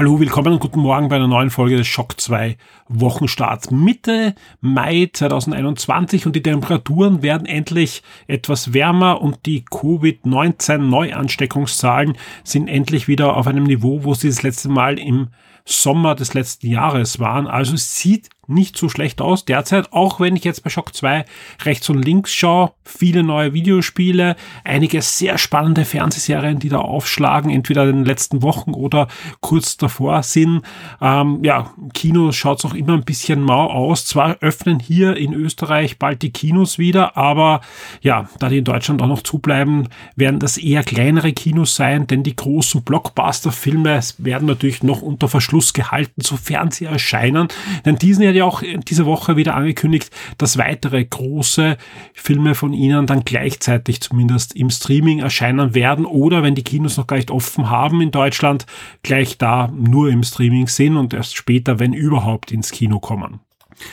Hallo, willkommen und guten Morgen bei einer neuen Folge des Schock 2 Wochenstarts. Mitte Mai 2021 und die Temperaturen werden endlich etwas wärmer und die Covid-19 Neuansteckungszahlen sind endlich wieder auf einem Niveau, wo sie das letzte Mal im Sommer des letzten Jahres waren. Also es sieht nicht so schlecht aus derzeit, auch wenn ich jetzt bei Shock 2 rechts und links schaue. Viele neue Videospiele, einige sehr spannende Fernsehserien, die da aufschlagen, entweder in den letzten Wochen oder kurz davor sind. Ähm, ja, Kino schaut es auch immer ein bisschen mau aus. Zwar öffnen hier in Österreich bald die Kinos wieder, aber ja, da die in Deutschland auch noch zubleiben, werden das eher kleinere Kinos sein, denn die großen Blockbuster-Filme werden natürlich noch unter Verschluss gehalten, sofern sie erscheinen. Denn diesen ja ja auch diese Woche wieder angekündigt, dass weitere große Filme von ihnen dann gleichzeitig zumindest im Streaming erscheinen werden oder wenn die Kinos noch gar nicht offen haben in Deutschland, gleich da nur im Streaming sind und erst später, wenn überhaupt, ins Kino kommen.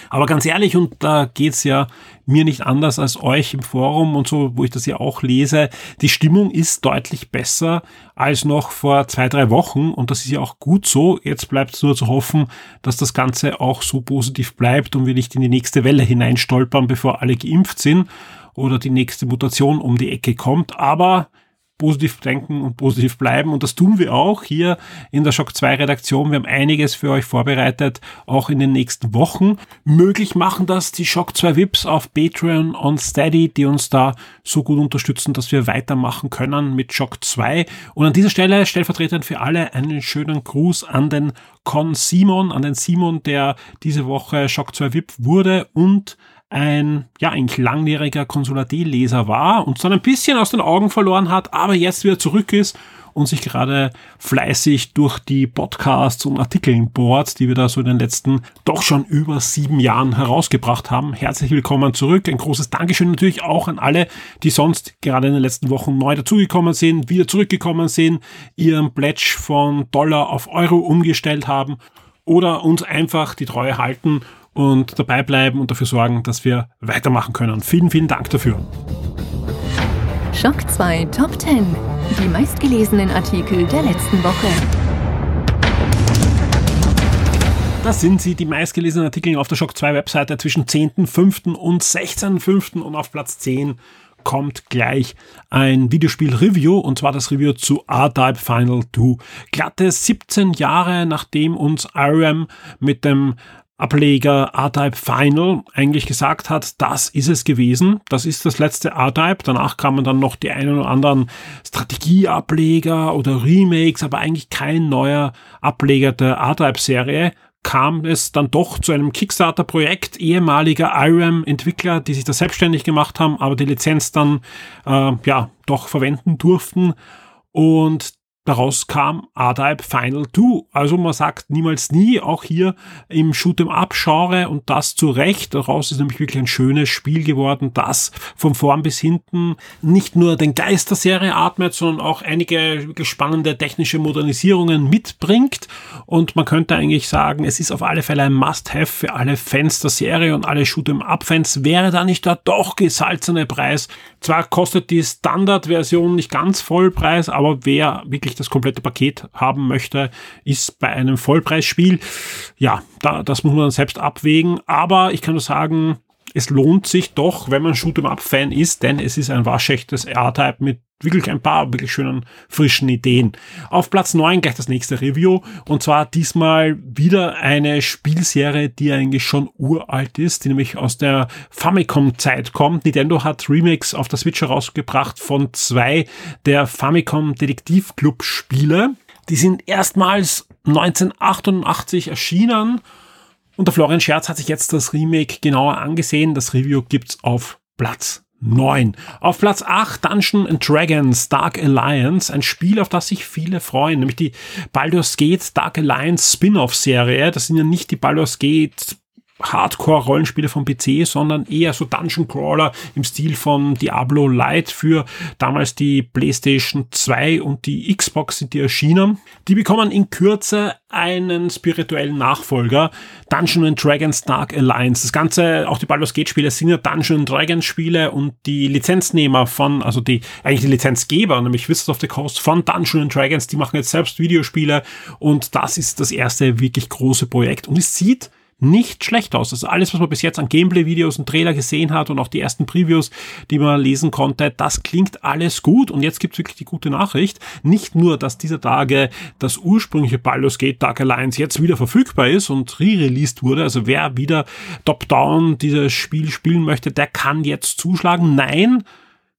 Aber ganz ehrlich, und da geht's ja mir nicht anders als euch im Forum und so, wo ich das ja auch lese, die Stimmung ist deutlich besser als noch vor zwei, drei Wochen und das ist ja auch gut so. Jetzt bleibt es nur zu hoffen, dass das Ganze auch so positiv bleibt und wir nicht in die nächste Welle hineinstolpern, bevor alle geimpft sind oder die nächste Mutation um die Ecke kommt. Aber positiv denken und positiv bleiben. Und das tun wir auch hier in der Shock 2 Redaktion. Wir haben einiges für euch vorbereitet, auch in den nächsten Wochen. Möglich machen das die Shock 2 VIPs auf Patreon und Steady, die uns da so gut unterstützen, dass wir weitermachen können mit Shock 2. Und an dieser Stelle stellvertretend für alle einen schönen Gruß an den Con Simon, an den Simon, der diese Woche Shock 2 VIP wurde und ein, ja, eigentlich langjähriger Konsulat-Leser war und dann ein bisschen aus den Augen verloren hat, aber jetzt wieder zurück ist und sich gerade fleißig durch die Podcasts und Artikeln bohrt, die wir da so in den letzten doch schon über sieben Jahren herausgebracht haben. Herzlich willkommen zurück. Ein großes Dankeschön natürlich auch an alle, die sonst gerade in den letzten Wochen neu dazugekommen sind, wieder zurückgekommen sind, ihren Pledge von Dollar auf Euro umgestellt haben oder uns einfach die Treue halten und dabei bleiben und dafür sorgen, dass wir weitermachen können. Vielen, vielen Dank dafür. Schock 2 Top 10. Die meistgelesenen Artikel der letzten Woche. Das sind sie, die meistgelesenen Artikel auf der Shock 2 Webseite zwischen 10.05. und 16.05. und auf Platz 10 kommt gleich ein Videospiel-Review und zwar das Review zu R-Type Final 2. Glatte 17 Jahre nachdem uns IRAM mit dem Ableger R-Type Final eigentlich gesagt hat, das ist es gewesen. Das ist das letzte R-Type. Danach kamen dann noch die einen oder anderen Strategieableger oder Remakes, aber eigentlich kein neuer Ableger der R-Type-Serie kam es dann doch zu einem Kickstarter-Projekt ehemaliger IRAM-Entwickler, die sich da selbstständig gemacht haben, aber die Lizenz dann äh, ja doch verwenden durften. Und Daraus kam R-Type Final 2. Also man sagt niemals nie, auch hier im Shoot'em Up Genre und das zu Recht. Daraus ist nämlich wirklich ein schönes Spiel geworden, das von vorn bis hinten nicht nur den Geist der Serie atmet, sondern auch einige spannende technische Modernisierungen mitbringt. Und man könnte eigentlich sagen, es ist auf alle Fälle ein Must-Have für alle Fans der Serie und alle Shoot'em Up Fans. Wäre da nicht der doch gesalzene Preis? Zwar kostet die Standardversion nicht ganz Vollpreis, aber wer wirklich das komplette Paket haben möchte, ist bei einem Vollpreisspiel. Ja, da, das muss man dann selbst abwägen. Aber ich kann nur sagen, es lohnt sich doch, wenn man Shoot'em Up Fan ist, denn es ist ein waschechtes R-Type mit wirklich ein paar wirklich schönen frischen Ideen. Auf Platz 9 gleich das nächste Review und zwar diesmal wieder eine Spielserie, die eigentlich schon uralt ist, die nämlich aus der Famicom Zeit kommt. Nintendo hat Remakes auf der Switch herausgebracht von zwei der Famicom Detektiv Club Spiele. Die sind erstmals 1988 erschienen und der Florian Scherz hat sich jetzt das Remake genauer angesehen. Das Review gibt's auf Platz 9. Auf Platz 8 Dungeon and Dragons Dark Alliance, ein Spiel, auf das sich viele freuen, nämlich die Baldur's Gate Dark Alliance Spin-off-Serie. Das sind ja nicht die Baldur's Gate Hardcore-Rollenspiele vom PC, sondern eher so Dungeon Crawler im Stil von Diablo Light für damals die PlayStation 2 und die Xbox sind die erschienen. Die bekommen in Kürze einen spirituellen Nachfolger, Dungeon Dragons Dark Alliance. Das Ganze, auch die Baldur's Gate Spiele sind ja Dungeon Dragons Spiele und die Lizenznehmer von, also die, eigentlich die Lizenzgeber, nämlich Wizards of the Coast von Dungeon Dragons, die machen jetzt selbst Videospiele und das ist das erste wirklich große Projekt und es sieht nicht schlecht aus. Also alles, was man bis jetzt an Gameplay-Videos und Trailer gesehen hat und auch die ersten Previews, die man lesen konnte, das klingt alles gut. Und jetzt gibt's wirklich die gute Nachricht. Nicht nur, dass dieser Tage das ursprüngliche Baldur's Gate Dark Alliance jetzt wieder verfügbar ist und re-released wurde. Also wer wieder top-down dieses Spiel spielen möchte, der kann jetzt zuschlagen. Nein,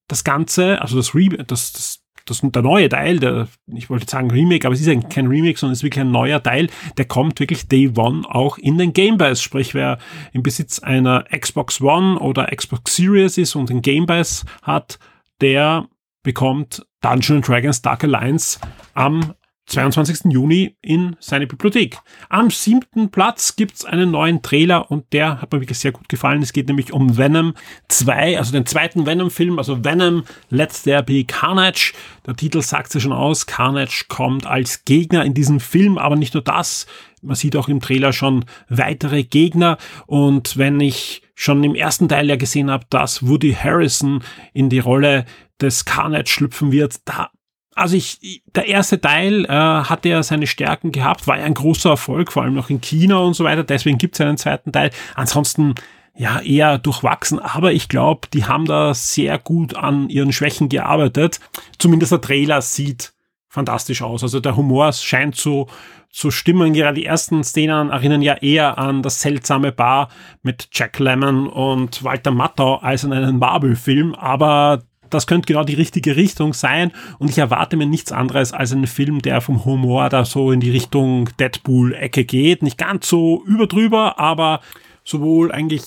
das Ganze, also das, Re das, das das, der neue Teil, der, ich wollte sagen Remake, aber es ist kein Remake, sondern es ist wirklich ein neuer Teil, der kommt wirklich Day One auch in den Game Pass. Sprich, wer im Besitz einer Xbox One oder Xbox Series ist und den Game Pass hat, der bekommt Dungeon Dragons Dark Alliance am 22. Juni in seine Bibliothek. Am siebten Platz gibt's einen neuen Trailer und der hat mir wirklich sehr gut gefallen. Es geht nämlich um Venom 2, also den zweiten Venom-Film, also Venom Let There Be Carnage. Der Titel sagt ja schon aus, Carnage kommt als Gegner in diesem Film, aber nicht nur das. Man sieht auch im Trailer schon weitere Gegner und wenn ich schon im ersten Teil ja gesehen habe, dass Woody Harrison in die Rolle des Carnage schlüpfen wird, da also ich, der erste Teil äh, hatte ja seine Stärken gehabt, war ja ein großer Erfolg, vor allem noch in China und so weiter. Deswegen gibt es einen zweiten Teil. Ansonsten ja eher durchwachsen, aber ich glaube, die haben da sehr gut an ihren Schwächen gearbeitet. Zumindest der Trailer sieht fantastisch aus. Also der Humor scheint so zu stimmen. Gerade die ersten Szenen erinnern ja eher an das seltsame Bar mit Jack Lemmon und Walter Matthau als an einen Marvel-Film, aber das könnte genau die richtige Richtung sein und ich erwarte mir nichts anderes als einen Film, der vom Humor da so in die Richtung Deadpool-Ecke geht. Nicht ganz so überdrüber, aber sowohl eigentlich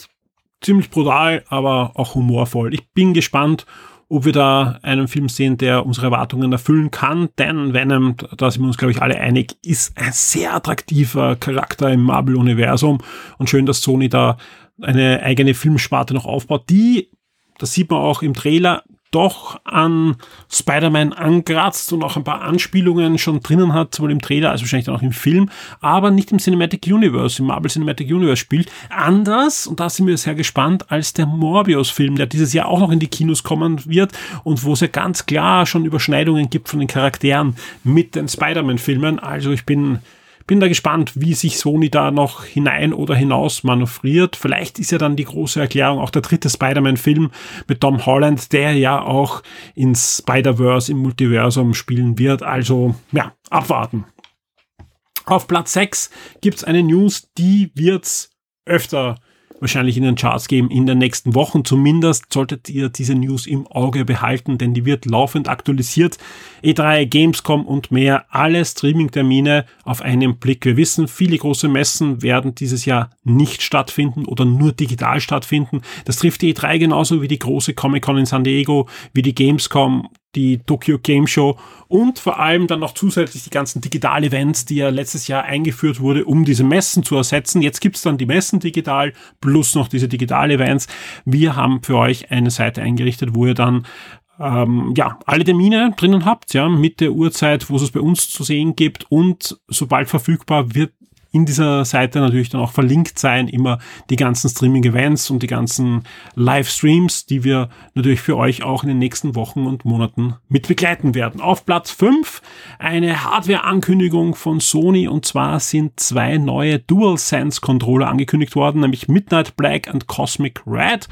ziemlich brutal, aber auch humorvoll. Ich bin gespannt, ob wir da einen Film sehen, der unsere Erwartungen erfüllen kann, denn Venom, da sind wir uns, glaube ich, alle einig, ist ein sehr attraktiver Charakter im Marvel-Universum und schön, dass Sony da eine eigene Filmsparte noch aufbaut, die das sieht man auch im Trailer, doch an Spider-Man angratzt und auch ein paar Anspielungen schon drinnen hat, sowohl im Trailer als wahrscheinlich auch im Film, aber nicht im Cinematic Universe, im Marvel Cinematic Universe spielt. Anders, und da sind wir sehr gespannt, als der Morbius-Film, der dieses Jahr auch noch in die Kinos kommen wird und wo es ja ganz klar schon Überschneidungen gibt von den Charakteren mit den Spider-Man-Filmen. Also ich bin bin da gespannt, wie sich Sony da noch hinein oder hinaus manövriert. Vielleicht ist ja dann die große Erklärung auch der dritte Spider-Man-Film mit Tom Holland, der ja auch in Spider-Verse im Multiversum spielen wird. Also, ja, abwarten. Auf Platz 6 gibt's eine News, die wird's öfter wahrscheinlich in den Charts geben in den nächsten Wochen. Zumindest solltet ihr diese News im Auge behalten, denn die wird laufend aktualisiert. E3, Gamescom und mehr, alle Streaming-Termine auf einen Blick. Wir wissen, viele große Messen werden dieses Jahr nicht stattfinden oder nur digital stattfinden. Das trifft die E3 genauso wie die große Comic-Con in San Diego, wie die Gamescom die Tokyo Game Show und vor allem dann noch zusätzlich die ganzen Digital-Events, die ja letztes Jahr eingeführt wurde, um diese Messen zu ersetzen. Jetzt gibt's dann die Messen digital plus noch diese Digital-Events. Wir haben für euch eine Seite eingerichtet, wo ihr dann ähm, ja, alle Termine drinnen habt, ja, mit der Uhrzeit, wo es bei uns zu sehen gibt und sobald verfügbar wird in dieser Seite natürlich dann auch verlinkt sein, immer die ganzen Streaming-Events und die ganzen Livestreams, die wir natürlich für euch auch in den nächsten Wochen und Monaten mit begleiten werden. Auf Platz 5 eine Hardware-Ankündigung von Sony und zwar sind zwei neue DualSense-Controller angekündigt worden, nämlich Midnight Black und Cosmic Red.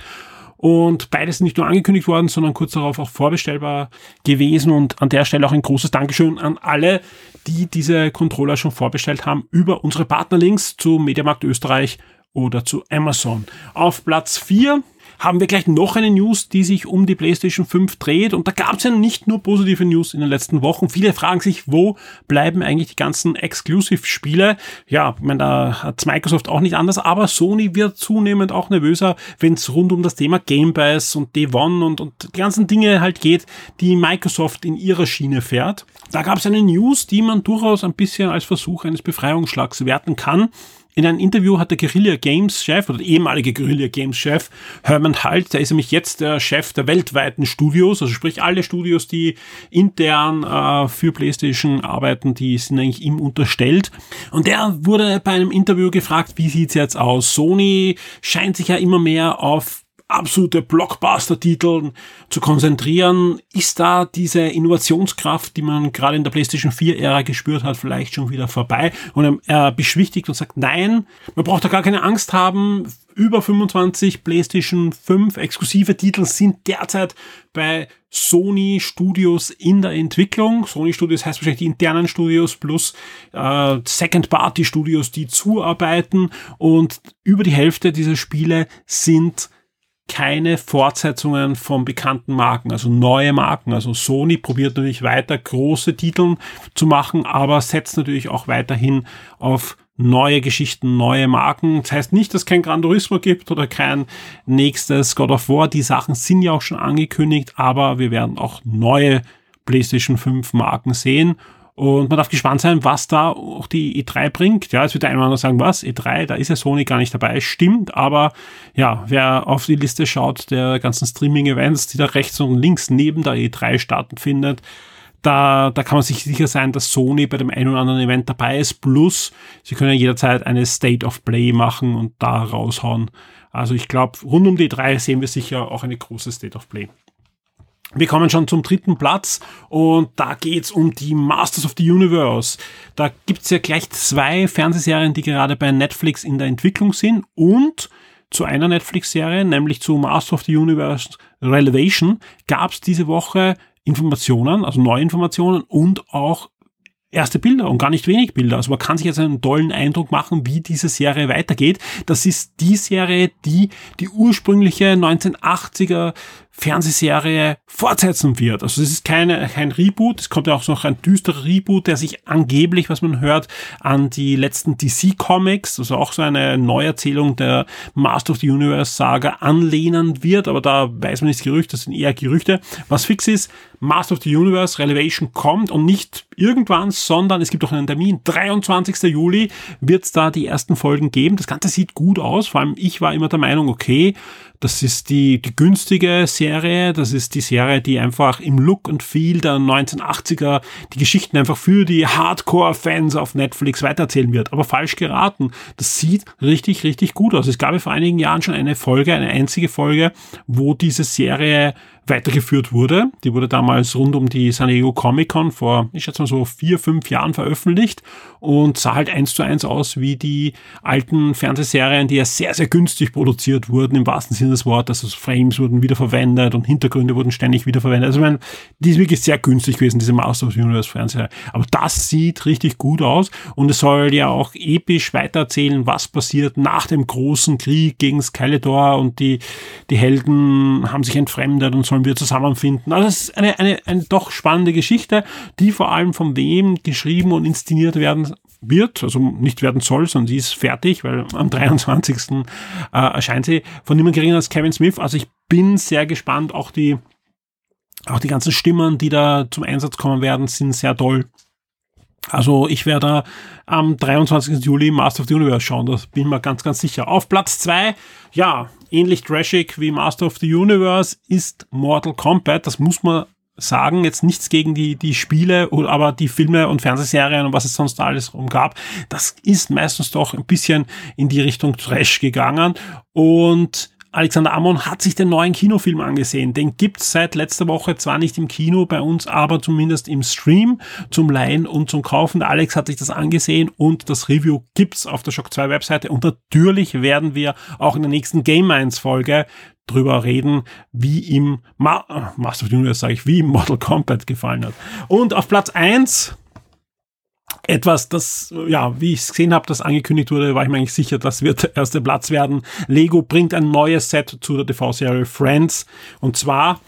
Und beides nicht nur angekündigt worden, sondern kurz darauf auch vorbestellbar gewesen. Und an der Stelle auch ein großes Dankeschön an alle, die diese Controller schon vorbestellt haben über unsere Partnerlinks zu Mediamarkt Österreich oder zu Amazon. Auf Platz 4 haben wir gleich noch eine News, die sich um die PlayStation 5 dreht. Und da gab es ja nicht nur positive News in den letzten Wochen. Viele fragen sich, wo bleiben eigentlich die ganzen Exclusive-Spiele? Ja, ich meine, da hat Microsoft auch nicht anders, aber Sony wird zunehmend auch nervöser, wenn es rund um das Thema Game Pass und Day One und, und die ganzen Dinge halt geht, die Microsoft in ihrer Schiene fährt. Da gab es eine News, die man durchaus ein bisschen als Versuch eines Befreiungsschlags werten kann. In einem Interview hat der Guerilla Games Chef oder der ehemalige Guerilla Games Chef Herman Halt, der ist nämlich jetzt der Chef der weltweiten Studios, also sprich alle Studios, die intern äh, für PlayStation arbeiten, die sind eigentlich ihm unterstellt. Und der wurde bei einem Interview gefragt, wie sieht's jetzt aus? Sony scheint sich ja immer mehr auf absolute Blockbuster-Titeln zu konzentrieren, ist da diese Innovationskraft, die man gerade in der PlayStation 4-Ära gespürt hat, vielleicht schon wieder vorbei? Und er beschwichtigt und sagt, nein, man braucht da gar keine Angst haben. Über 25 PlayStation 5 exklusive Titel sind derzeit bei Sony Studios in der Entwicklung. Sony Studios heißt wahrscheinlich die internen Studios plus äh, Second-Party-Studios, die zuarbeiten. Und über die Hälfte dieser Spiele sind keine Fortsetzungen von bekannten Marken, also neue Marken. Also Sony probiert natürlich weiter große Titel zu machen, aber setzt natürlich auch weiterhin auf neue Geschichten, neue Marken. Das heißt nicht, dass kein Gran Turismo gibt oder kein nächstes God of War. Die Sachen sind ja auch schon angekündigt, aber wir werden auch neue PlayStation 5 Marken sehen. Und man darf gespannt sein, was da auch die E3 bringt. Ja, jetzt wird der eine oder andere sagen, was? E3, da ist ja Sony gar nicht dabei. Stimmt, aber ja, wer auf die Liste schaut der ganzen Streaming-Events, die da rechts und links neben der E3 stattfindet, da, da kann man sich sicher sein, dass Sony bei dem einen oder anderen Event dabei ist. Plus, sie können jederzeit eine State of Play machen und da raushauen. Also ich glaube, rund um die E3 sehen wir sicher auch eine große State of Play. Wir kommen schon zum dritten Platz und da geht's um die Masters of the Universe. Da gibt's ja gleich zwei Fernsehserien, die gerade bei Netflix in der Entwicklung sind und zu einer Netflix-Serie, nämlich zu Masters of the Universe Relevation, gab's diese Woche Informationen, also neue Informationen und auch erste Bilder und gar nicht wenig Bilder. Also man kann sich jetzt einen tollen Eindruck machen, wie diese Serie weitergeht. Das ist die Serie, die die ursprüngliche 1980er Fernsehserie fortsetzen wird. Also es ist keine, kein Reboot, es kommt ja auch noch ein düsterer Reboot, der sich angeblich, was man hört, an die letzten DC Comics, also auch so eine Neuerzählung der Master of the Universe Saga anlehnen wird, aber da weiß man nicht Gerüchte, das sind eher Gerüchte. Was fix ist, Master of the Universe Relevation kommt und nicht irgendwann, sondern es gibt auch einen Termin. 23. Juli wird es da die ersten Folgen geben. Das Ganze sieht gut aus. Vor allem ich war immer der Meinung, okay, das ist die, die günstige Serie. Das ist die Serie, die einfach im Look und Feel der 1980er die Geschichten einfach für die Hardcore-Fans auf Netflix weitererzählen wird. Aber falsch geraten. Das sieht richtig, richtig gut aus. Es gab ja vor einigen Jahren schon eine Folge, eine einzige Folge, wo diese Serie weitergeführt wurde. Die wurde damals rund um die San Diego Comic Con vor, ich schätze mal so vier, fünf Jahren veröffentlicht und sah halt eins zu eins aus wie die alten Fernsehserien, die ja sehr, sehr günstig produziert wurden, im wahrsten Sinne des Wortes. Also Frames wurden wiederverwendet und Hintergründe wurden ständig wiederverwendet. Also ich meine, die ist wirklich sehr günstig gewesen, diese Master of Universe Fernseher. Aber das sieht richtig gut aus und es soll ja auch episch weitererzählen, was passiert nach dem großen Krieg gegen Skeletor und die, die Helden haben sich entfremdet und sollen sollen wir zusammenfinden. Also es ist eine, eine, eine doch spannende Geschichte, die vor allem von wem geschrieben und inszeniert werden wird, also nicht werden soll, sondern sie ist fertig, weil am 23. Äh, erscheint sie von niemand geringer als Kevin Smith. Also ich bin sehr gespannt, auch die auch die ganzen Stimmen, die da zum Einsatz kommen werden, sind sehr toll. Also ich werde am 23. Juli Master of the Universe schauen, das bin ich mir ganz, ganz sicher. Auf Platz zwei, ja, ähnlich trashig wie Master of the Universe ist Mortal Kombat. Das muss man sagen, jetzt nichts gegen die, die Spiele, aber die Filme und Fernsehserien und was es sonst alles umgab, das ist meistens doch ein bisschen in die Richtung Trash gegangen und Alexander Amon hat sich den neuen Kinofilm angesehen. Den gibt's seit letzter Woche zwar nicht im Kino bei uns, aber zumindest im Stream zum Leihen und zum Kaufen. Der Alex hat sich das angesehen und das Review gibt's auf der Shock 2 Webseite. Und natürlich werden wir auch in der nächsten Game Minds Folge drüber reden, wie ihm Ma Master of the Universe, sage ich, wie ihm Mortal Kombat gefallen hat. Und auf Platz eins etwas, das, ja, wie ich es gesehen habe, das angekündigt wurde, war ich mir eigentlich sicher, das wird der erste Platz werden. Lego bringt ein neues Set zu der TV-Serie Friends. Und zwar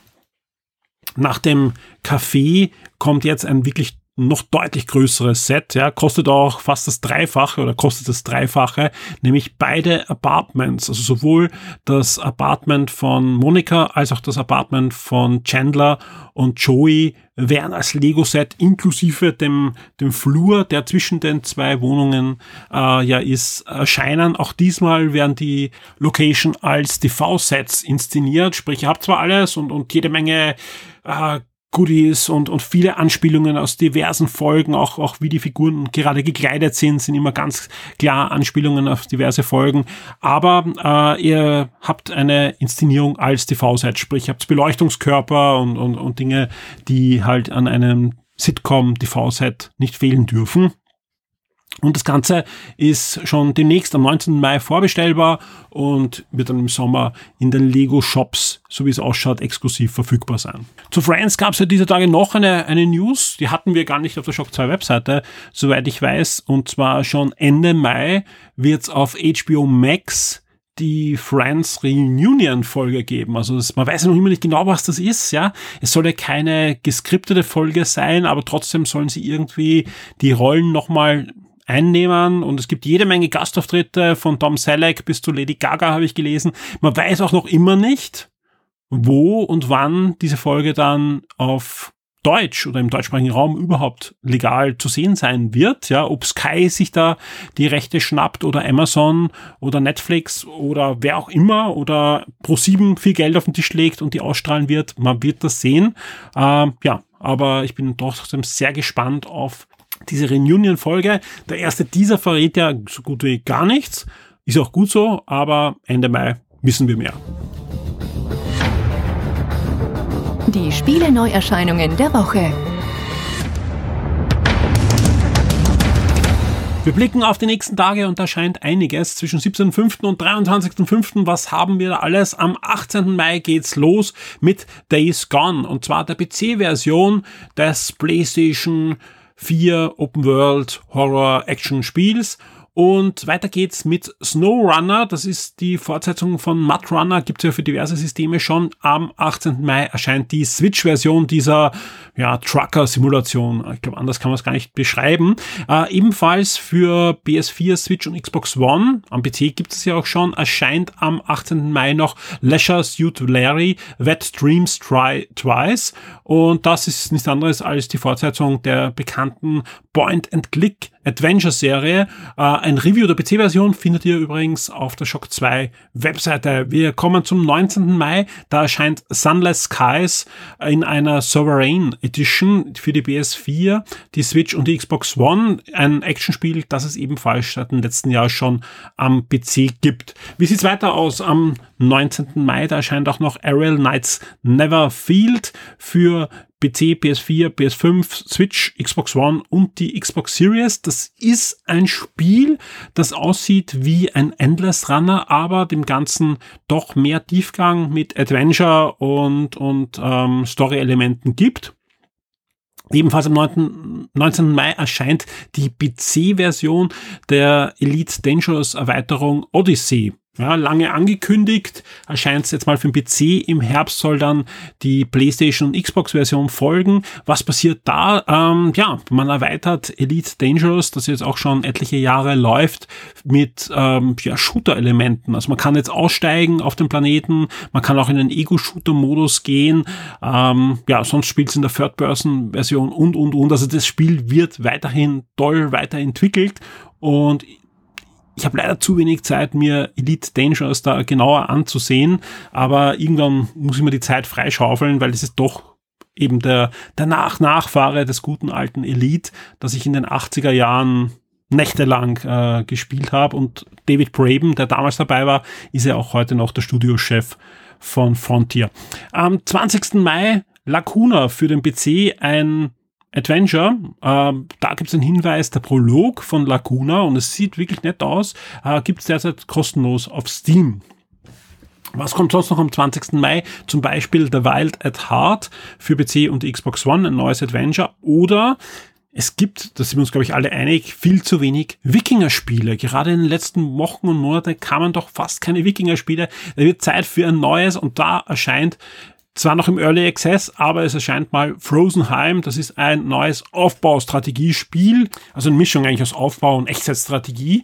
nach dem Café kommt jetzt ein wirklich noch deutlich größeres Set, ja, kostet auch fast das Dreifache oder kostet das Dreifache, nämlich beide Apartments, also sowohl das Apartment von Monika als auch das Apartment von Chandler und Joey werden als Lego-Set inklusive dem, dem Flur, der zwischen den zwei Wohnungen äh, ja ist, erscheinen. Auch diesmal werden die Location als TV-Sets inszeniert, sprich, ihr habt zwar alles und, und jede Menge äh, Goodies und, und viele Anspielungen aus diversen Folgen, auch, auch wie die Figuren gerade gekleidet sind, sind immer ganz klar Anspielungen auf diverse Folgen. Aber äh, ihr habt eine Inszenierung als TV-Set, sprich, ihr habt Beleuchtungskörper und, und, und Dinge, die halt an einem Sitcom-TV-Set nicht fehlen dürfen. Und das Ganze ist schon demnächst am 19. Mai vorbestellbar und wird dann im Sommer in den Lego Shops, so wie es ausschaut, exklusiv verfügbar sein. Zu Friends gab es ja dieser Tage noch eine, eine News, die hatten wir gar nicht auf der Shock 2 Webseite, soweit ich weiß. Und zwar schon Ende Mai wird es auf HBO Max die Friends Reunion Folge geben. Also das, man weiß ja noch immer nicht genau, was das ist, ja. Es soll ja keine geskriptete Folge sein, aber trotzdem sollen sie irgendwie die Rollen nochmal einnehmen und es gibt jede Menge Gastauftritte von Tom Selleck bis zu Lady Gaga habe ich gelesen. Man weiß auch noch immer nicht, wo und wann diese Folge dann auf Deutsch oder im deutschsprachigen Raum überhaupt legal zu sehen sein wird, ja, ob Sky sich da die Rechte schnappt oder Amazon oder Netflix oder wer auch immer oder Pro7 viel Geld auf den Tisch legt und die ausstrahlen wird, man wird das sehen. Ähm, ja, aber ich bin trotzdem sehr gespannt auf diese Reunion-Folge. Der erste Teaser verrät ja so gut wie gar nichts. Ist auch gut so, aber Ende Mai wissen wir mehr. Die Spiele-Neuerscheinungen der Woche. Wir blicken auf die nächsten Tage und da scheint einiges zwischen 17.05. und 23.05. Was haben wir da alles? Am 18. Mai geht's los mit Days Gone und zwar der PC-Version des PlayStation vier Open World Horror Action Spiels und weiter geht's mit SnowRunner. Das ist die Fortsetzung von Mud Runner. Gibt's ja für diverse Systeme schon. Am 18. Mai erscheint die Switch-Version dieser ja, Trucker-Simulation. Ich glaube, anders kann man es gar nicht beschreiben. Äh, ebenfalls für PS4, Switch und Xbox One. Am PC gibt es ja auch schon. Erscheint am 18. Mai noch Leisure Suit Larry Wet Dreams Try Twice. Und das ist nichts anderes als die Fortsetzung der bekannten Point-and-Click Adventure-Serie. Äh, ein Review der PC-Version findet ihr übrigens auf der Shock 2 Webseite. Wir kommen zum 19. Mai. Da erscheint Sunless Skies in einer Sovereign Edition für die PS4, die Switch und die Xbox One. Ein Actionspiel, das es ebenfalls seit dem letzten Jahr schon am PC gibt. Wie sieht's weiter aus? Am 19. Mai, da erscheint auch noch Aerial Knights Neverfield für PC, PS4, PS5, Switch, Xbox One und die Xbox Series. Das ist ein Spiel, das aussieht wie ein Endless Runner, aber dem Ganzen doch mehr Tiefgang mit Adventure und, und ähm, Story-Elementen gibt. Ebenfalls am 9, 19. Mai erscheint die PC-Version der Elite Dangerous Erweiterung Odyssey. Ja, lange angekündigt, erscheint es jetzt mal für den PC. Im Herbst soll dann die PlayStation und Xbox-Version folgen. Was passiert da? Ähm, ja, man erweitert Elite Dangerous, das jetzt auch schon etliche Jahre läuft, mit ähm, ja, Shooter-Elementen. Also man kann jetzt aussteigen auf dem Planeten, man kann auch in den Ego-Shooter-Modus gehen. Ähm, ja, sonst spielt es in der Third-Person-Version und, und, und. Also das Spiel wird weiterhin toll weiterentwickelt und ich habe leider zu wenig Zeit, mir Elite Dangerous da genauer anzusehen, aber irgendwann muss ich mir die Zeit freischaufeln, weil das ist doch eben der, der Nach-Nachfahre des guten alten Elite, das ich in den 80er Jahren nächtelang äh, gespielt habe und David Braben, der damals dabei war, ist ja auch heute noch der Studiochef von Frontier. Am 20. Mai Lacuna für den PC ein Adventure, äh, da gibt es einen Hinweis, der Prolog von Lacuna und es sieht wirklich nett aus, äh, gibt es derzeit kostenlos auf Steam. Was kommt sonst noch am 20. Mai? Zum Beispiel The Wild at Heart für PC und Xbox One, ein neues Adventure. Oder es gibt, da sind wir uns, glaube ich, alle einig, viel zu wenig Wikinger-Spiele. Gerade in den letzten Wochen und Monaten kamen doch fast keine Wikinger-Spiele. Da wird Zeit für ein neues und da erscheint zwar noch im Early Access, aber es erscheint mal Frozenheim. Das ist ein neues Aufbaustrategiespiel, also eine Mischung eigentlich aus Aufbau und Echtzeitstrategie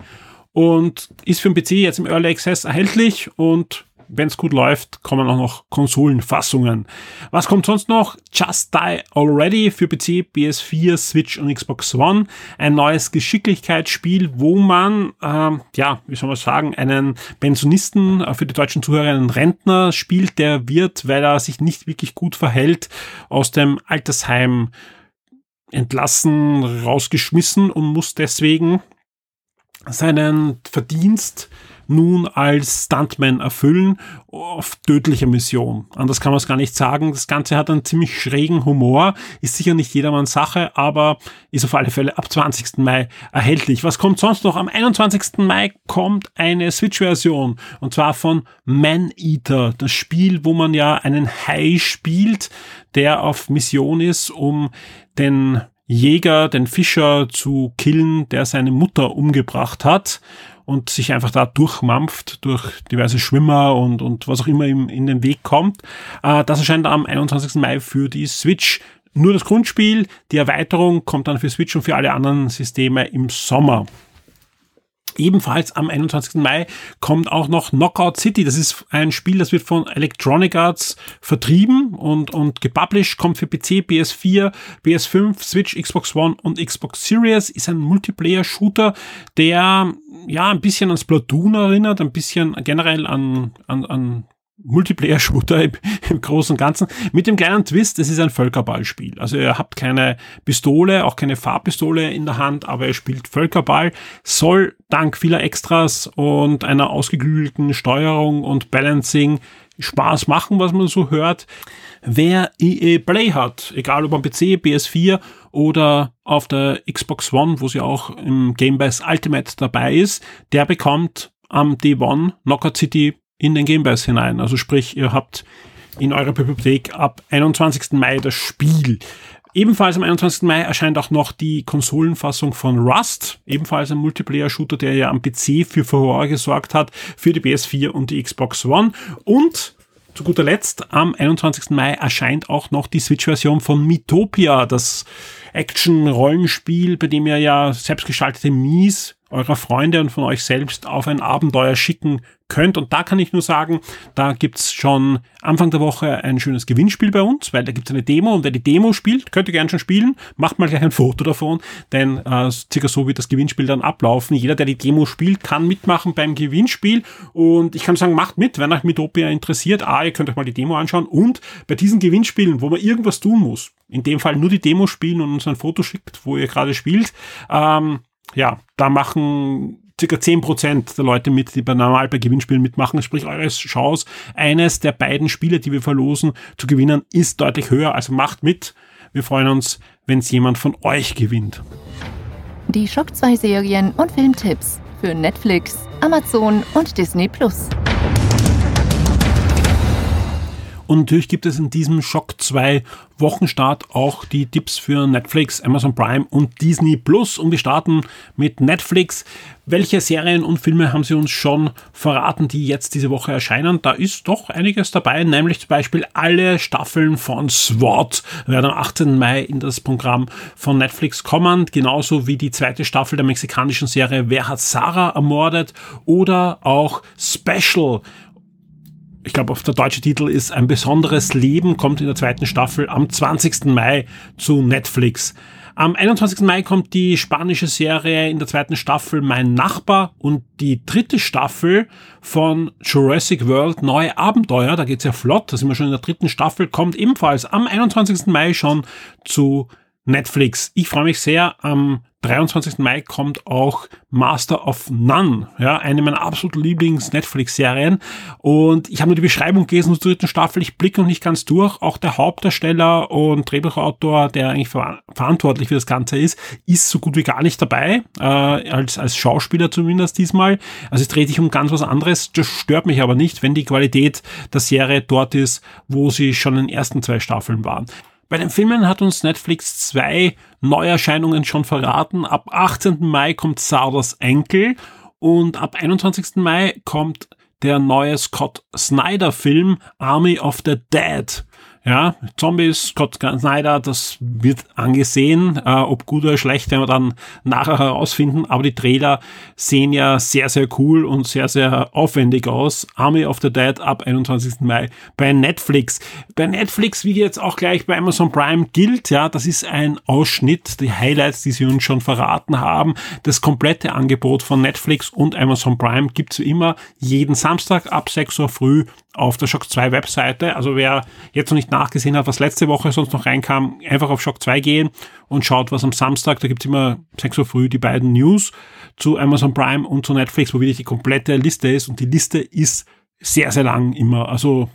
und ist für den PC jetzt im Early Access erhältlich und wenn es gut läuft, kommen auch noch Konsolenfassungen. Was kommt sonst noch? Just Die Already für PC, PS4, Switch und Xbox One. Ein neues Geschicklichkeitsspiel, wo man, ähm, ja, wie soll man sagen, einen Pensionisten, äh, für die deutschen Zuhörer einen Rentner spielt, der wird, weil er sich nicht wirklich gut verhält, aus dem Altersheim entlassen, rausgeschmissen und muss deswegen seinen Verdienst nun als Stuntman erfüllen auf tödlicher Mission. Anders kann man es gar nicht sagen. Das Ganze hat einen ziemlich schrägen Humor, ist sicher nicht jedermanns Sache, aber ist auf alle Fälle ab 20. Mai erhältlich. Was kommt sonst noch? Am 21. Mai kommt eine Switch-Version und zwar von Man Eater, das Spiel, wo man ja einen Hai spielt, der auf Mission ist, um den Jäger, den Fischer zu killen, der seine Mutter umgebracht hat und sich einfach da durchmampft durch diverse Schwimmer und, und was auch immer ihm in den Weg kommt. Äh, das erscheint am 21. Mai für die Switch. Nur das Grundspiel, die Erweiterung kommt dann für Switch und für alle anderen Systeme im Sommer. Ebenfalls am 21. Mai kommt auch noch Knockout City. Das ist ein Spiel, das wird von Electronic Arts vertrieben und, und gepublished, kommt für PC, PS4, PS5, Switch, Xbox One und Xbox Series. Ist ein Multiplayer-Shooter, der ja ein bisschen an Splatoon erinnert, ein bisschen generell an, an, an Multiplayer-Shooter im, im, Großen und Ganzen. Mit dem kleinen Twist, es ist ein Völkerballspiel. Also ihr habt keine Pistole, auch keine Farbpistole in der Hand, aber ihr spielt Völkerball. Soll dank vieler Extras und einer ausgeklügelten Steuerung und Balancing Spaß machen, was man so hört. Wer EA Play hat, egal ob am PC, PS4 oder auf der Xbox One, wo sie auch im Game Pass Ultimate dabei ist, der bekommt am D1 Knockout City in den Game Pass hinein. Also sprich, ihr habt in eurer Bibliothek ab 21. Mai das Spiel. Ebenfalls am 21. Mai erscheint auch noch die Konsolenfassung von Rust, ebenfalls ein Multiplayer-Shooter, der ja am PC für Furore gesorgt hat, für die PS4 und die Xbox One. Und zu guter Letzt, am 21. Mai erscheint auch noch die Switch-Version von Mitopia, das Action-Rollenspiel, bei dem ihr ja selbstgestaltete Mies eurer Freunde und von euch selbst auf ein Abenteuer schicken könnt. Und da kann ich nur sagen, da gibt's schon Anfang der Woche ein schönes Gewinnspiel bei uns, weil da gibt's eine Demo und wer die Demo spielt, könnt ihr gerne schon spielen. Macht mal gleich ein Foto davon, denn äh, circa so wird das Gewinnspiel dann ablaufen. Jeder, der die Demo spielt, kann mitmachen beim Gewinnspiel und ich kann sagen, macht mit, wenn euch Mitopia interessiert. Ah, ihr könnt euch mal die Demo anschauen und bei diesen Gewinnspielen, wo man irgendwas tun muss, in dem Fall nur die Demo spielen und uns ein Foto schickt, wo ihr gerade spielt, ähm, ja, da machen circa 10% der Leute mit, die bei normal bei Gewinnspielen mitmachen. Sprich, eure Chance, eines der beiden Spiele, die wir verlosen, zu gewinnen, ist deutlich höher. Also macht mit. Wir freuen uns, wenn es jemand von euch gewinnt. Die Schock 2 Serien und Filmtipps für Netflix, Amazon und Disney Plus. Und natürlich gibt es in diesem Schock 2 Wochenstart auch die Tipps für Netflix, Amazon Prime und Disney Plus. Und wir starten mit Netflix. Welche Serien und Filme haben sie uns schon verraten, die jetzt diese Woche erscheinen? Da ist doch einiges dabei, nämlich zum Beispiel alle Staffeln von SWAT werden am 18. Mai in das Programm von Netflix kommen, genauso wie die zweite Staffel der mexikanischen Serie Wer hat Sarah ermordet oder auch Special ich glaube, auf der deutsche Titel ist Ein besonderes Leben, kommt in der zweiten Staffel am 20. Mai zu Netflix. Am 21. Mai kommt die spanische Serie in der zweiten Staffel Mein Nachbar und die dritte Staffel von Jurassic World Neue Abenteuer, da geht's ja flott, da sind wir schon in der dritten Staffel, kommt ebenfalls am 21. Mai schon zu Netflix. Ich freue mich sehr. Am 23. Mai kommt auch Master of None, ja, eine meiner absoluten Lieblings-Netflix-Serien. Und ich habe nur die Beschreibung gelesen zur dritten Staffel. Ich blicke noch nicht ganz durch. Auch der Hauptdarsteller und Drehbuchautor, der eigentlich ver verantwortlich für das Ganze ist, ist so gut wie gar nicht dabei, äh, als, als Schauspieler zumindest diesmal. Also es dreht sich um ganz was anderes. Das stört mich aber nicht, wenn die Qualität der Serie dort ist, wo sie schon in den ersten zwei Staffeln waren. Bei den Filmen hat uns Netflix zwei Neuerscheinungen schon verraten. Ab 18. Mai kommt Sardas Enkel und ab 21. Mai kommt der neue Scott Snyder Film Army of the Dead. Ja, Zombies, Scott Snyder, das wird angesehen, äh, ob gut oder schlecht, werden wir dann nachher herausfinden. Aber die Trailer sehen ja sehr, sehr cool und sehr, sehr aufwendig aus. Army of the Dead ab 21. Mai bei Netflix. Bei Netflix, wie jetzt auch gleich bei Amazon Prime gilt, ja, das ist ein Ausschnitt, die Highlights, die sie uns schon verraten haben. Das komplette Angebot von Netflix und Amazon Prime gibt's wie immer jeden Samstag ab 6 Uhr früh auf der Shock 2 Webseite. Also wer jetzt noch nicht nachgesehen hat, was letzte Woche sonst noch reinkam, einfach auf Shock 2 gehen und schaut, was am Samstag, da gibt's immer 6 Uhr früh die beiden News zu Amazon Prime und zu Netflix, wo wirklich die komplette Liste ist. Und die Liste ist sehr, sehr lang immer. Also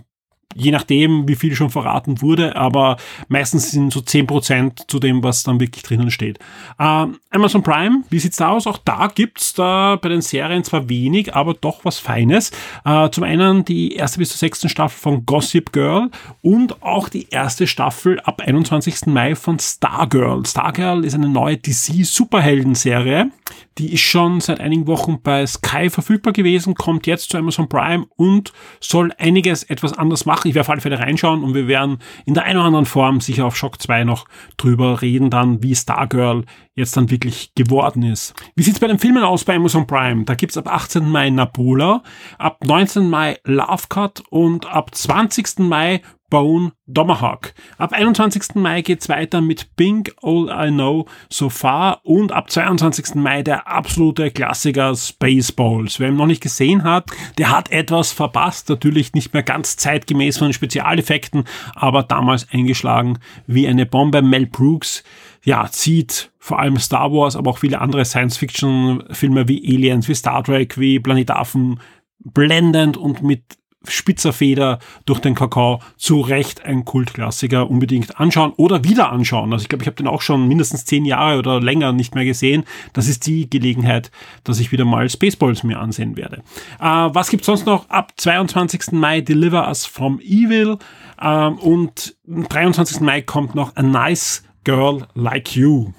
je nachdem, wie viel schon verraten wurde, aber meistens sind so zehn Prozent zu dem, was dann wirklich drinnen steht. Ähm, Amazon Prime, wie sieht's da aus? Auch da gibt's da bei den Serien zwar wenig, aber doch was Feines. Äh, zum einen die erste bis zur sechsten Staffel von Gossip Girl und auch die erste Staffel ab 21. Mai von Stargirl. Stargirl ist eine neue DC-Superhelden-Serie. Die ist schon seit einigen Wochen bei Sky verfügbar gewesen, kommt jetzt zu Amazon Prime und soll einiges etwas anders machen. Ich werde auf alle Fälle reinschauen und wir werden in der einen oder anderen Form sicher auf Shock 2 noch drüber reden, dann wie Stargirl jetzt dann wirklich geworden ist. Wie sieht's bei den Filmen aus bei Amazon Prime? Da gibt's ab 18. Mai Napola, ab 19. Mai Love Cut und ab 20. Mai Bone Tomahawk. Ab 21. Mai geht's weiter mit Pink All I Know So Far und ab 22. Mai der absolute Klassiker Spaceballs. Wer ihn noch nicht gesehen hat, der hat etwas verpasst. Natürlich nicht mehr ganz zeitgemäß von den Spezialeffekten, aber damals eingeschlagen wie eine Bombe. Mel Brooks, ja, zieht vor allem Star Wars, aber auch viele andere Science-Fiction-Filme wie Aliens, wie Star Trek, wie Planet Affen blendend und mit spitzer Feder durch den Kakao zu Recht ein Kultklassiker unbedingt anschauen oder wieder anschauen. Also ich glaube, ich habe den auch schon mindestens zehn Jahre oder länger nicht mehr gesehen. Das ist die Gelegenheit, dass ich wieder mal Spaceballs mir ansehen werde. Äh, was gibt's sonst noch? Ab 22. Mai Deliver Us From Evil äh, und am 23. Mai kommt noch A Nice Girl Like You.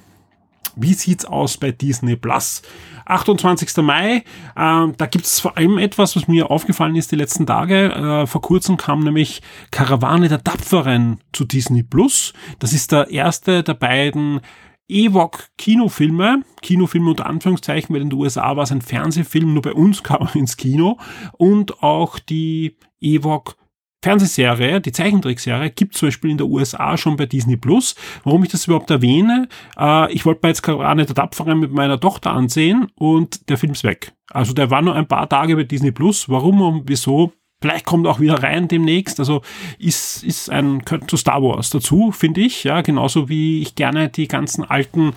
Wie sieht's aus bei Disney Plus? 28. Mai, äh, da gibt's vor allem etwas, was mir aufgefallen ist die letzten Tage. Äh, vor kurzem kam nämlich Karawane der Tapferen zu Disney Plus. Das ist der erste der beiden Ewok Kinofilme, Kinofilme unter Anführungszeichen, weil in den USA war es ein Fernsehfilm, nur bei uns kam er ins Kino und auch die Ewok Fernsehserie, die Zeichentrickserie, gibt zum Beispiel in der USA schon bei Disney Plus. Warum ich das überhaupt erwähne, äh, ich wollte mir jetzt Karane der Tapferen mit meiner Tochter ansehen und der Film ist weg. Also der war nur ein paar Tage bei Disney Plus. Warum und wieso? Vielleicht kommt auch wieder rein demnächst. Also ist, ist ein, gehört zu Star Wars dazu, finde ich. Ja, genauso wie ich gerne die ganzen alten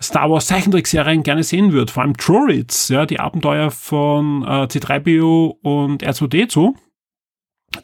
Star Wars Zeichentrickserien gerne sehen würde. Vor allem Droids, ja, die Abenteuer von äh, C3PO und R2D2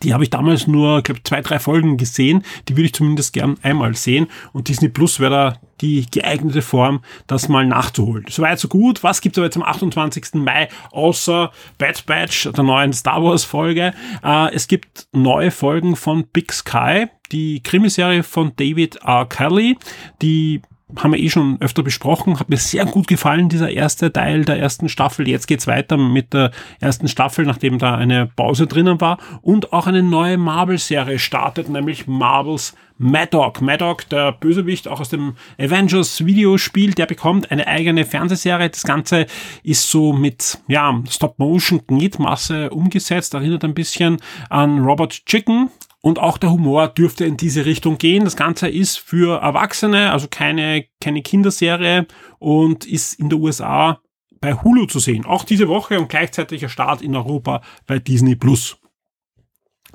die habe ich damals nur, glaube zwei, drei Folgen gesehen. Die würde ich zumindest gern einmal sehen. Und Disney Plus wäre da die geeignete Form, das mal nachzuholen. Soweit so gut. Was gibt es aber jetzt am 28. Mai außer Bad Batch, der neuen Star Wars Folge? Äh, es gibt neue Folgen von Big Sky, die Krimiserie von David R. Kelly, die haben wir eh schon öfter besprochen, hat mir sehr gut gefallen, dieser erste Teil der ersten Staffel. Jetzt geht's weiter mit der ersten Staffel, nachdem da eine Pause drinnen war. Und auch eine neue Marvel-Serie startet, nämlich Marvels Maddock. Maddock, der Bösewicht auch aus dem Avengers Videospiel, der bekommt eine eigene Fernsehserie. Das Ganze ist so mit, ja, Stop-Motion-Knetmasse umgesetzt, erinnert ein bisschen an Robot Chicken, und auch der Humor dürfte in diese Richtung gehen. Das Ganze ist für Erwachsene, also keine, keine Kinderserie und ist in der USA bei Hulu zu sehen. Auch diese Woche und gleichzeitiger Start in Europa bei Disney Plus.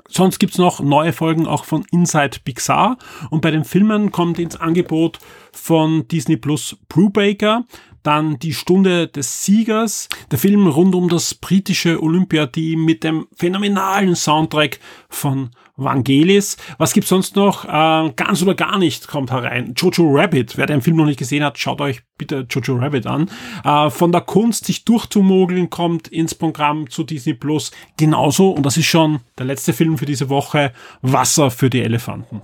Sonst gibt's noch neue Folgen auch von Inside Pixar und bei den Filmen kommt ins Angebot von Disney Plus Brubaker, dann die Stunde des Siegers, der Film rund um das britische Olympiateam mit dem phänomenalen Soundtrack von Vangelis. Was gibt's sonst noch? Äh, ganz oder gar nicht kommt herein. Jojo Rabbit. Wer den Film noch nicht gesehen hat, schaut euch bitte Jojo Rabbit an. Äh, von der Kunst, sich durchzumogeln, kommt ins Programm zu Disney Plus. Genauso, und das ist schon der letzte Film für diese Woche, Wasser für die Elefanten.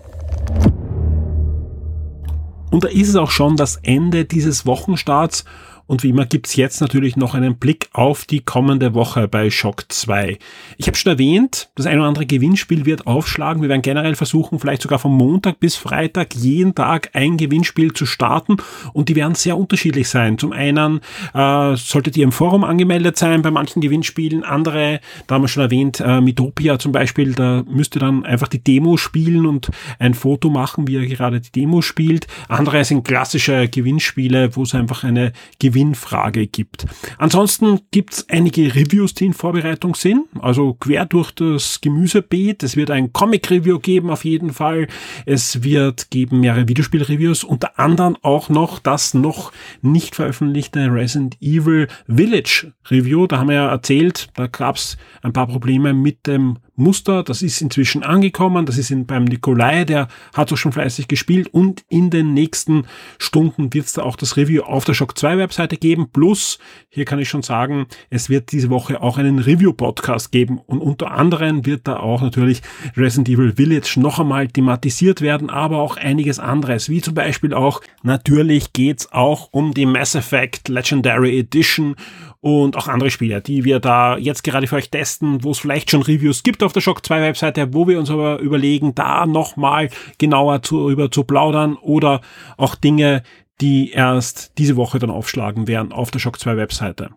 Und da ist es auch schon das Ende dieses Wochenstarts und wie immer gibt's jetzt natürlich noch einen Blick auf die kommende Woche bei Shock 2. Ich habe schon erwähnt, das ein oder andere Gewinnspiel wird aufschlagen. Wir werden generell versuchen, vielleicht sogar von Montag bis Freitag jeden Tag ein Gewinnspiel zu starten und die werden sehr unterschiedlich sein. Zum einen äh, solltet ihr im Forum angemeldet sein bei manchen Gewinnspielen, andere, da haben wir schon erwähnt, äh, Mitopia zum Beispiel, da müsst ihr dann einfach die Demo spielen und ein Foto machen, wie ihr gerade die Demo spielt. Andere sind klassische Gewinnspiele, wo es einfach eine Gewinn Gewinnfrage gibt. Ansonsten gibt es einige Reviews, die in Vorbereitung sind, also quer durch das Gemüsebeet. Es wird ein Comic-Review geben auf jeden Fall. Es wird geben mehrere Videospiel-Reviews, unter anderem auch noch das noch nicht veröffentlichte Resident Evil Village Review. Da haben wir ja erzählt, da gab es ein paar Probleme mit dem Muster. Das ist inzwischen angekommen. Das ist in, beim Nikolai, der hat auch schon fleißig gespielt. Und in den nächsten Stunden wird es da auch das Review auf der Shock 2 Webseite geben. Plus, hier kann ich schon sagen, es wird diese Woche auch einen Review-Podcast geben. Und unter anderem wird da auch natürlich Resident Evil Village noch einmal thematisiert werden, aber auch einiges anderes. Wie zum Beispiel auch, natürlich geht's auch um die Mass Effect Legendary Edition und auch andere Spiele, die wir da jetzt gerade für euch testen, wo es vielleicht schon Reviews gibt auf der Shock 2 Webseite, wo wir uns aber überlegen, da nochmal genauer zu, über zu plaudern oder auch Dinge, die erst diese Woche dann aufschlagen werden auf der Shock 2 Webseite.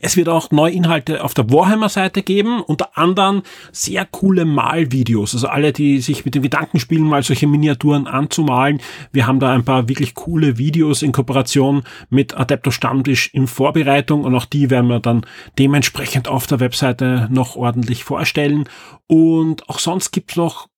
Es wird auch neue Inhalte auf der Warhammer Seite geben, unter anderem sehr coole Malvideos. Also alle, die sich mit dem Gedanken spielen, mal solche Miniaturen anzumalen. Wir haben da ein paar wirklich coole Videos in Kooperation mit Adepto Stammtisch in Vorbereitung und auch die werden wir dann dementsprechend auf der Webseite noch ordentlich vorstellen. Und auch sonst gibt's noch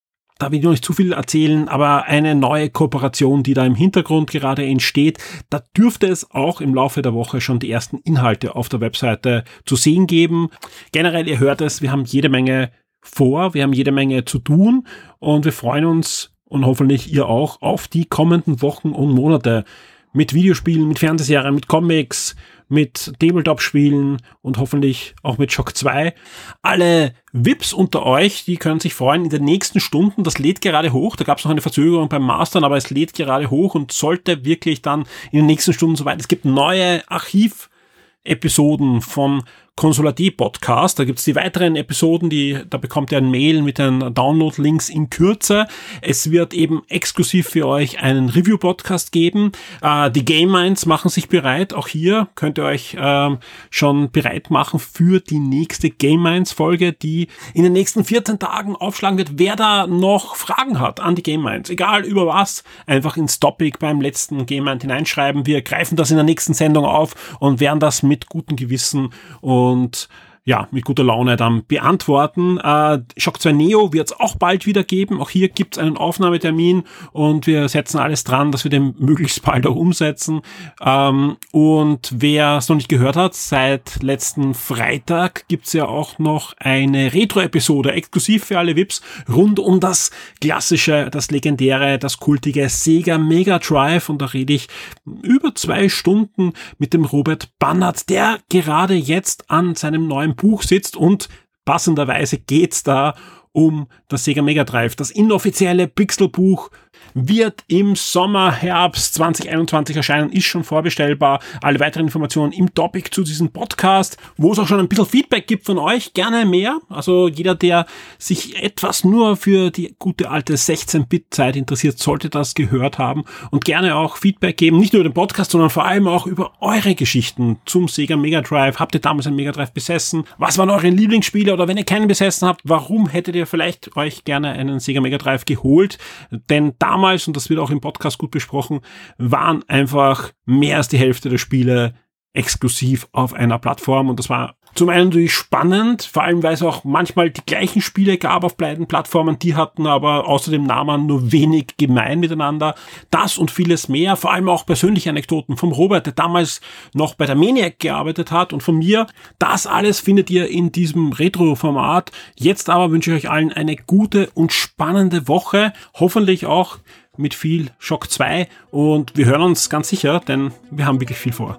da will ich noch nicht zu viel erzählen, aber eine neue Kooperation, die da im Hintergrund gerade entsteht, da dürfte es auch im Laufe der Woche schon die ersten Inhalte auf der Webseite zu sehen geben. Generell, ihr hört es, wir haben jede Menge vor, wir haben jede Menge zu tun und wir freuen uns und hoffentlich ihr auch auf die kommenden Wochen und Monate mit Videospielen, mit Fernsehserien, mit Comics, mit Tabletop-Spielen und hoffentlich auch mit Shock 2. Alle VIPs unter euch, die können sich freuen in den nächsten Stunden. Das lädt gerade hoch. Da gab es noch eine Verzögerung beim Mastern, aber es lädt gerade hoch und sollte wirklich dann in den nächsten Stunden soweit. Es gibt neue Archiv-Episoden von Konsolati Podcast. Da gibt's die weiteren Episoden, die, da bekommt ihr ein Mail mit den Download-Links in Kürze. Es wird eben exklusiv für euch einen Review-Podcast geben. Äh, die Game Minds machen sich bereit. Auch hier könnt ihr euch äh, schon bereit machen für die nächste Game Minds Folge, die in den nächsten 14 Tagen aufschlagen wird. Wer da noch Fragen hat an die Game Minds, egal über was, einfach ins Topic beim letzten Game Mind hineinschreiben. Wir greifen das in der nächsten Sendung auf und werden das mit gutem Gewissen und und ja, mit guter Laune dann beantworten. Äh, Shock 2 Neo wird es auch bald wieder geben. Auch hier gibt es einen Aufnahmetermin und wir setzen alles dran, dass wir den möglichst bald auch umsetzen. Ähm, und wer es noch nicht gehört hat, seit letzten Freitag gibt es ja auch noch eine Retro-Episode, exklusiv für alle VIPs, rund um das klassische, das legendäre, das kultige Sega Mega Drive. Und da rede ich über zwei Stunden mit dem Robert Bannert, der gerade jetzt an seinem neuen einem Buch sitzt und passenderweise geht's da um das Sega Mega Drive. Das inoffizielle Pixelbuch wird im Sommer, Herbst 2021 erscheinen, ist schon vorbestellbar. Alle weiteren Informationen im Topic zu diesem Podcast, wo es auch schon ein bisschen Feedback gibt von euch, gerne mehr. Also jeder, der sich etwas nur für die gute alte 16-Bit-Zeit interessiert, sollte das gehört haben und gerne auch Feedback geben, nicht nur über den Podcast, sondern vor allem auch über eure Geschichten zum Sega Mega Drive. Habt ihr damals einen Mega Drive besessen? Was waren eure Lieblingsspiele? Oder wenn ihr keinen besessen habt, warum hättet ihr vielleicht euch gerne einen Sega Mega Drive geholt? Denn damals damals, und das wird auch im Podcast gut besprochen, waren einfach mehr als die Hälfte der Spiele exklusiv auf einer Plattform. Und das war zum einen natürlich spannend, vor allem weil es auch manchmal die gleichen Spiele gab auf beiden Plattformen, die hatten aber außer dem Namen nur wenig gemein miteinander. Das und vieles mehr, vor allem auch persönliche Anekdoten vom Robert, der damals noch bei der Maniac gearbeitet hat und von mir. Das alles findet ihr in diesem Retro-Format. Jetzt aber wünsche ich euch allen eine gute und spannende Woche. Hoffentlich auch mit viel Schock 2 und wir hören uns ganz sicher, denn wir haben wirklich viel vor.